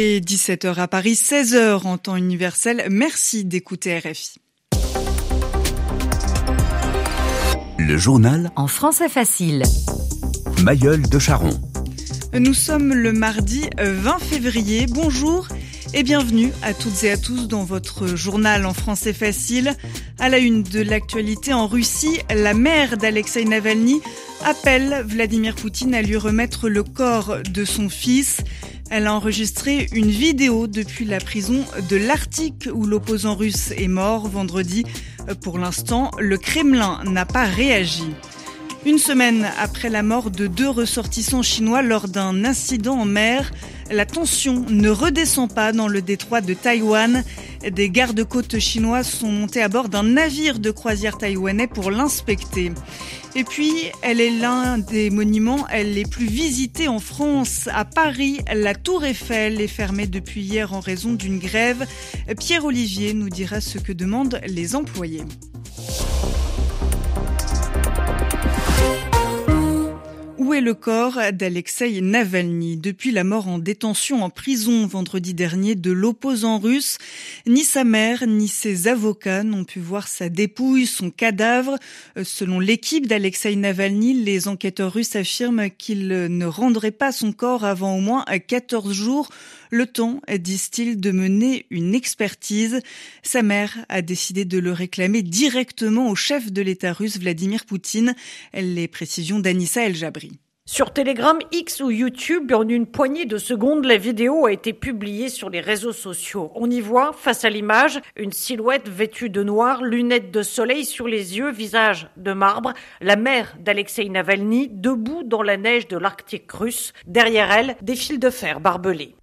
Il est 17h à Paris, 16h en temps universel. Merci d'écouter RFI. Le journal En français facile. Mayol de Charon. Nous sommes le mardi 20 février. Bonjour et bienvenue à toutes et à tous dans votre journal en français facile. À la une de l'actualité en Russie, la mère d'Alexei Navalny appelle Vladimir Poutine à lui remettre le corps de son fils. Elle a enregistré une vidéo depuis la prison de l'Arctique où l'opposant russe est mort vendredi. Pour l'instant, le Kremlin n'a pas réagi. Une semaine après la mort de deux ressortissants chinois lors d'un incident en mer, la tension ne redescend pas dans le détroit de Taïwan. Des gardes-côtes chinois sont montés à bord d'un navire de croisière taïwanais pour l'inspecter. Et puis, elle est l'un des monuments les plus visités en France. À Paris, la Tour Eiffel est fermée depuis hier en raison d'une grève. Pierre Olivier nous dira ce que demandent les employés. Est le corps d'Alexei Navalny? Depuis la mort en détention en prison vendredi dernier de l'opposant russe, ni sa mère ni ses avocats n'ont pu voir sa dépouille, son cadavre. Selon l'équipe d'Alexei Navalny, les enquêteurs russes affirment qu'ils ne rendraient pas son corps avant au moins 14 jours. Le temps, disent-ils, de mener une expertise. Sa mère a décidé de le réclamer directement au chef de l'État russe, Vladimir Poutine. Les précisions d'Anissa El-Jabri. Sur Telegram, X ou YouTube, en une poignée de secondes, la vidéo a été publiée sur les réseaux sociaux. On y voit, face à l'image, une silhouette vêtue de noir, lunettes de soleil sur les yeux, visage de marbre, la mère d'Alexei Navalny, debout dans la neige de l'Arctique russe. Derrière elle, des fils de fer barbelés.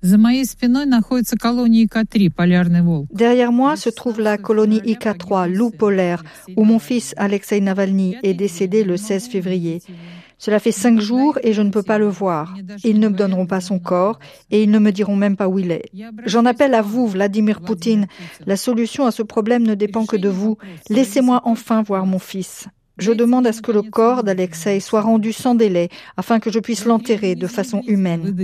Derrière moi se trouve la colonie IK-3, loup polaire, où mon fils Alexei Navalny est décédé le 16 février. Cela fait cinq jours et je ne peux pas le voir. Ils ne me donneront pas son corps et ils ne me diront même pas où il est. J'en appelle à vous, Vladimir Poutine. La solution à ce problème ne dépend que de vous. Laissez-moi enfin voir mon fils. Je demande à ce que le corps d'Alexei soit rendu sans délai afin que je puisse l'enterrer de façon humaine.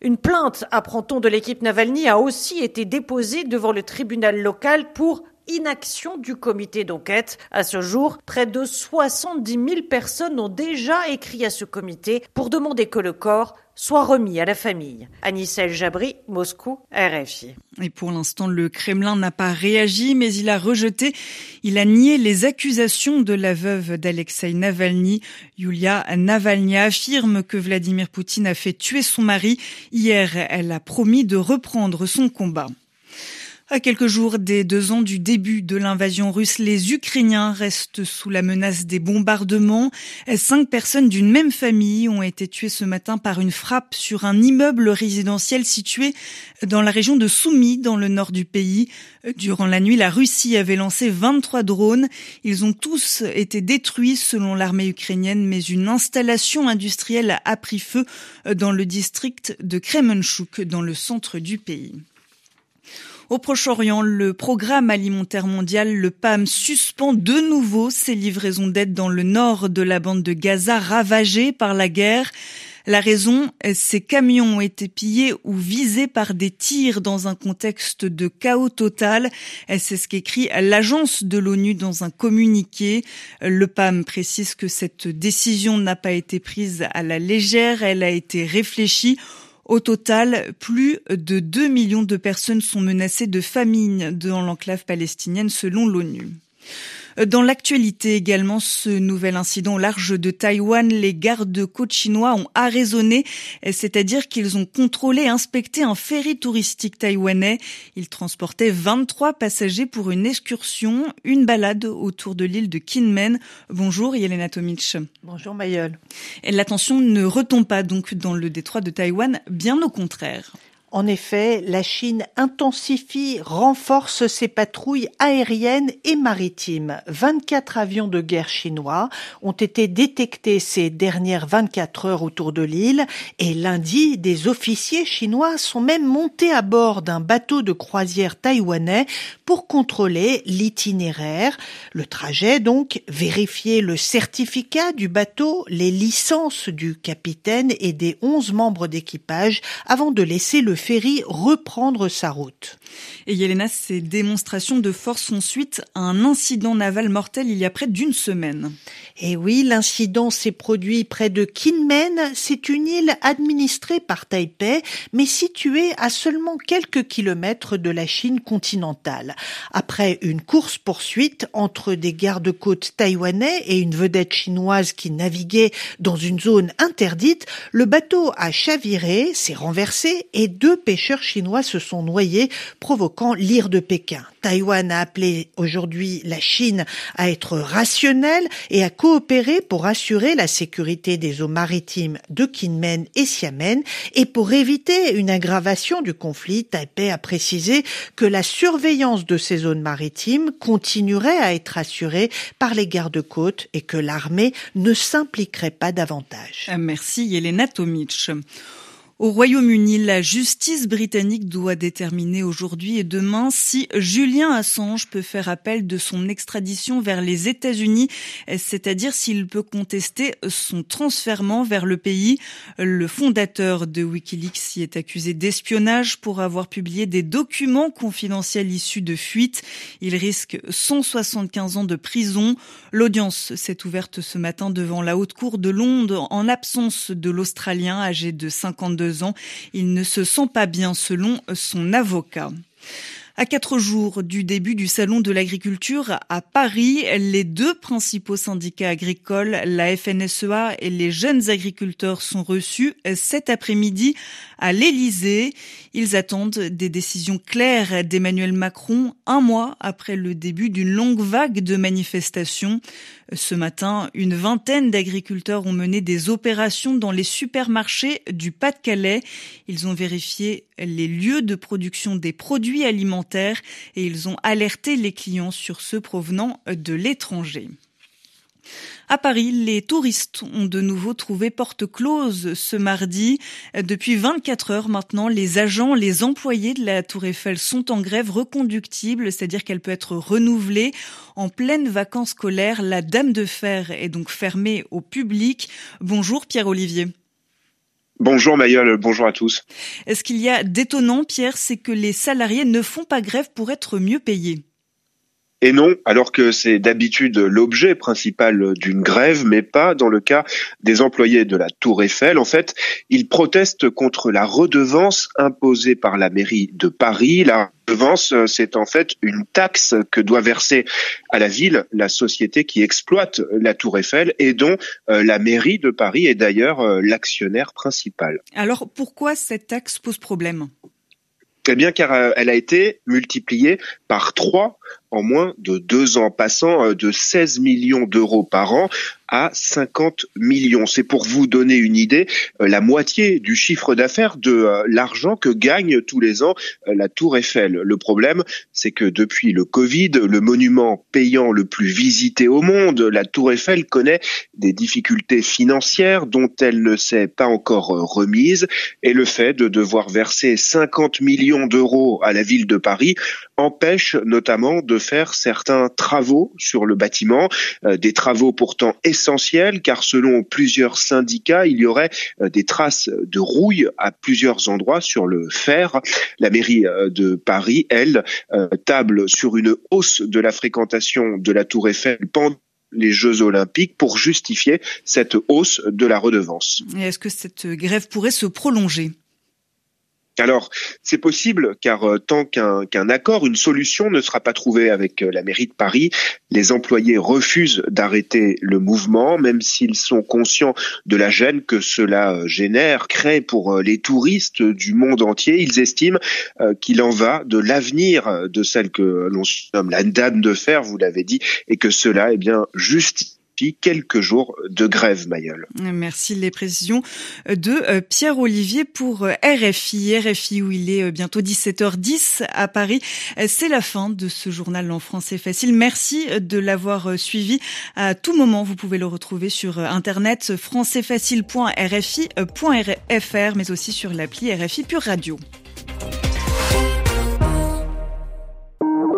Une plainte, apprend-on de l'équipe Navalny, a aussi été déposée devant le tribunal local pour inaction du comité d'enquête. À ce jour, près de 70 000 personnes ont déjà écrit à ce comité pour demander que le corps soit remis à la famille. Anissel Jabri, Moscou, RFI. Et pour l'instant, le Kremlin n'a pas réagi, mais il a rejeté, il a nié les accusations de la veuve d'Alexei Navalny. Yulia Navalny affirme que Vladimir Poutine a fait tuer son mari. Hier, elle a promis de reprendre son combat. À quelques jours des deux ans du début de l'invasion russe, les Ukrainiens restent sous la menace des bombardements. Cinq personnes d'une même famille ont été tuées ce matin par une frappe sur un immeuble résidentiel situé dans la région de Soumy, dans le nord du pays. Durant la nuit, la Russie avait lancé 23 drones. Ils ont tous été détruits selon l'armée ukrainienne, mais une installation industrielle a pris feu dans le district de Kremenchuk, dans le centre du pays. Au Proche-Orient, le programme alimentaire mondial, le PAM, suspend de nouveau ses livraisons d'aide dans le nord de la bande de Gaza ravagée par la guerre. La raison, ces camions ont été pillés ou visés par des tirs dans un contexte de chaos total. C'est ce qu'écrit l'agence de l'ONU dans un communiqué. Le PAM précise que cette décision n'a pas été prise à la légère, elle a été réfléchie au total, plus de 2 millions de personnes sont menacées de famine dans l'enclave palestinienne selon l'ONU. Dans l'actualité également, ce nouvel incident au large de Taïwan, les gardes-côtes chinois ont arraisonné, c'est-à-dire qu'ils ont contrôlé et inspecté un ferry touristique taïwanais. Ils transportaient 23 passagers pour une excursion, une balade autour de l'île de Kinmen. Bonjour Yelena Tomic. Bonjour Mayol. L'attention ne retombe pas donc dans le détroit de Taïwan, bien au contraire. En effet, la Chine intensifie, renforce ses patrouilles aériennes et maritimes. 24 avions de guerre chinois ont été détectés ces dernières 24 heures autour de l'île et lundi, des officiers chinois sont même montés à bord d'un bateau de croisière taïwanais pour contrôler l'itinéraire, le trajet donc, vérifier le certificat du bateau, les licences du capitaine et des onze membres d'équipage avant de laisser le ferry reprendre sa route. Et Yelena, ces démonstrations de force font suite à un incident naval mortel il y a près d'une semaine. Et oui, l'incident s'est produit près de Kinmen. C'est une île administrée par Taipei, mais située à seulement quelques kilomètres de la Chine continentale. Après une course-poursuite entre des gardes-côtes taïwanais et une vedette chinoise qui naviguait dans une zone interdite, le bateau a chaviré, s'est renversé et deux pêcheurs chinois se sont noyés, provoquant l'ire de Pékin. Taïwan a appelé aujourd'hui la Chine à être rationnelle et à coopérer pour assurer la sécurité des eaux maritimes de Kinmen et Xiamen et pour éviter une aggravation du conflit, Taipei a précisé que la surveillance de ces zones maritimes continuerait à être assurée par les gardes-côtes et que l'armée ne s'impliquerait pas davantage. Merci Yelena Tomic. Au Royaume-Uni, la justice britannique doit déterminer aujourd'hui et demain si Julien Assange peut faire appel de son extradition vers les États-Unis, c'est-à-dire s'il peut contester son transfèrement vers le pays. Le fondateur de Wikileaks y est accusé d'espionnage pour avoir publié des documents confidentiels issus de fuites. Il risque 175 ans de prison. L'audience s'est ouverte ce matin devant la haute cour de Londres en absence de l'Australien âgé de 52 Il ne se sent pas bien selon son avocat. À quatre jours du début du Salon de l'agriculture à Paris, les deux principaux syndicats agricoles, la FNSEA et les jeunes agriculteurs, sont reçus cet après-midi à l'Élysée. Ils attendent des décisions claires d'Emmanuel Macron un mois après le début d'une longue vague de manifestations. Ce matin, une vingtaine d'agriculteurs ont mené des opérations dans les supermarchés du Pas-de-Calais. Ils ont vérifié les lieux de production des produits alimentaires et ils ont alerté les clients sur ceux provenant de l'étranger. À Paris, les touristes ont de nouveau trouvé porte close ce mardi. Depuis 24 heures maintenant, les agents, les employés de la Tour Eiffel sont en grève reconductible, c'est-à-dire qu'elle peut être renouvelée. En pleine vacances scolaires, la Dame de Fer est donc fermée au public. Bonjour Pierre-Olivier. Bonjour Mayol, bonjour à tous. Est-ce qu'il y a d'étonnant, Pierre, c'est que les salariés ne font pas grève pour être mieux payés? Et non, alors que c'est d'habitude l'objet principal d'une grève, mais pas dans le cas des employés de la Tour Eiffel. En fait, ils protestent contre la redevance imposée par la mairie de Paris. La redevance, c'est en fait une taxe que doit verser à la ville la société qui exploite la Tour Eiffel et dont euh, la mairie de Paris est d'ailleurs euh, l'actionnaire principal. Alors pourquoi cette taxe pose problème? Eh bien, car euh, elle a été multipliée par trois en moins de deux ans, passant de 16 millions d'euros par an à 50 millions. C'est pour vous donner une idée, euh, la moitié du chiffre d'affaires de euh, l'argent que gagne tous les ans euh, la Tour Eiffel. Le problème, c'est que depuis le Covid, le monument payant le plus visité au monde, la Tour Eiffel connaît des difficultés financières dont elle ne s'est pas encore remise et le fait de devoir verser 50 millions d'euros à la ville de Paris empêche notamment de faire certains travaux sur le bâtiment, des travaux pourtant essentiels essentiel car selon plusieurs syndicats, il y aurait euh, des traces de rouille à plusieurs endroits sur le fer. La mairie euh, de Paris, elle, euh, table sur une hausse de la fréquentation de la Tour Eiffel pendant les Jeux olympiques pour justifier cette hausse de la redevance. Est-ce que cette grève pourrait se prolonger? Alors, c'est possible car euh, tant qu'un accord, une solution ne sera pas trouvée avec euh, la mairie de Paris, les employés refusent d'arrêter le mouvement, même s'ils sont conscients de la gêne que cela euh, génère, crée pour les touristes du monde entier. Ils estiment qu'il en va de l'avenir de celle que l'on nomme la dame de fer, vous l'avez dit, et que cela, eh bien, juste quelques jours de grève, Mayol. Merci les précisions de euh, Pierre-Olivier pour euh, RFI. RFI où il est euh, bientôt 17h10 à Paris. C'est la fin de ce journal en français facile. Merci de l'avoir suivi. À tout moment, vous pouvez le retrouver sur Internet françaisfacile.rfi.fr mais aussi sur l'appli RFI Pure Radio.